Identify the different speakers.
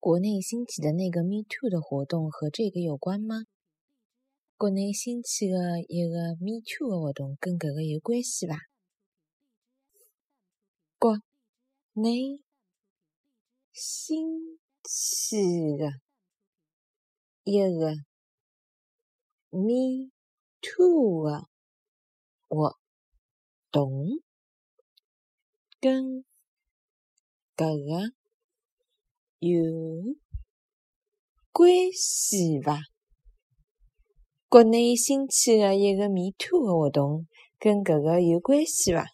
Speaker 1: 国内兴起的那个 Me Too 的活动和这个有关吗？国内兴起的一个 Me Too 的活动跟搿个有关系伐？国内兴起的一个 Me Too 的活动跟搿个有关系伐？国内兴起的一个 Me Too 的活动跟搿个有关系伐？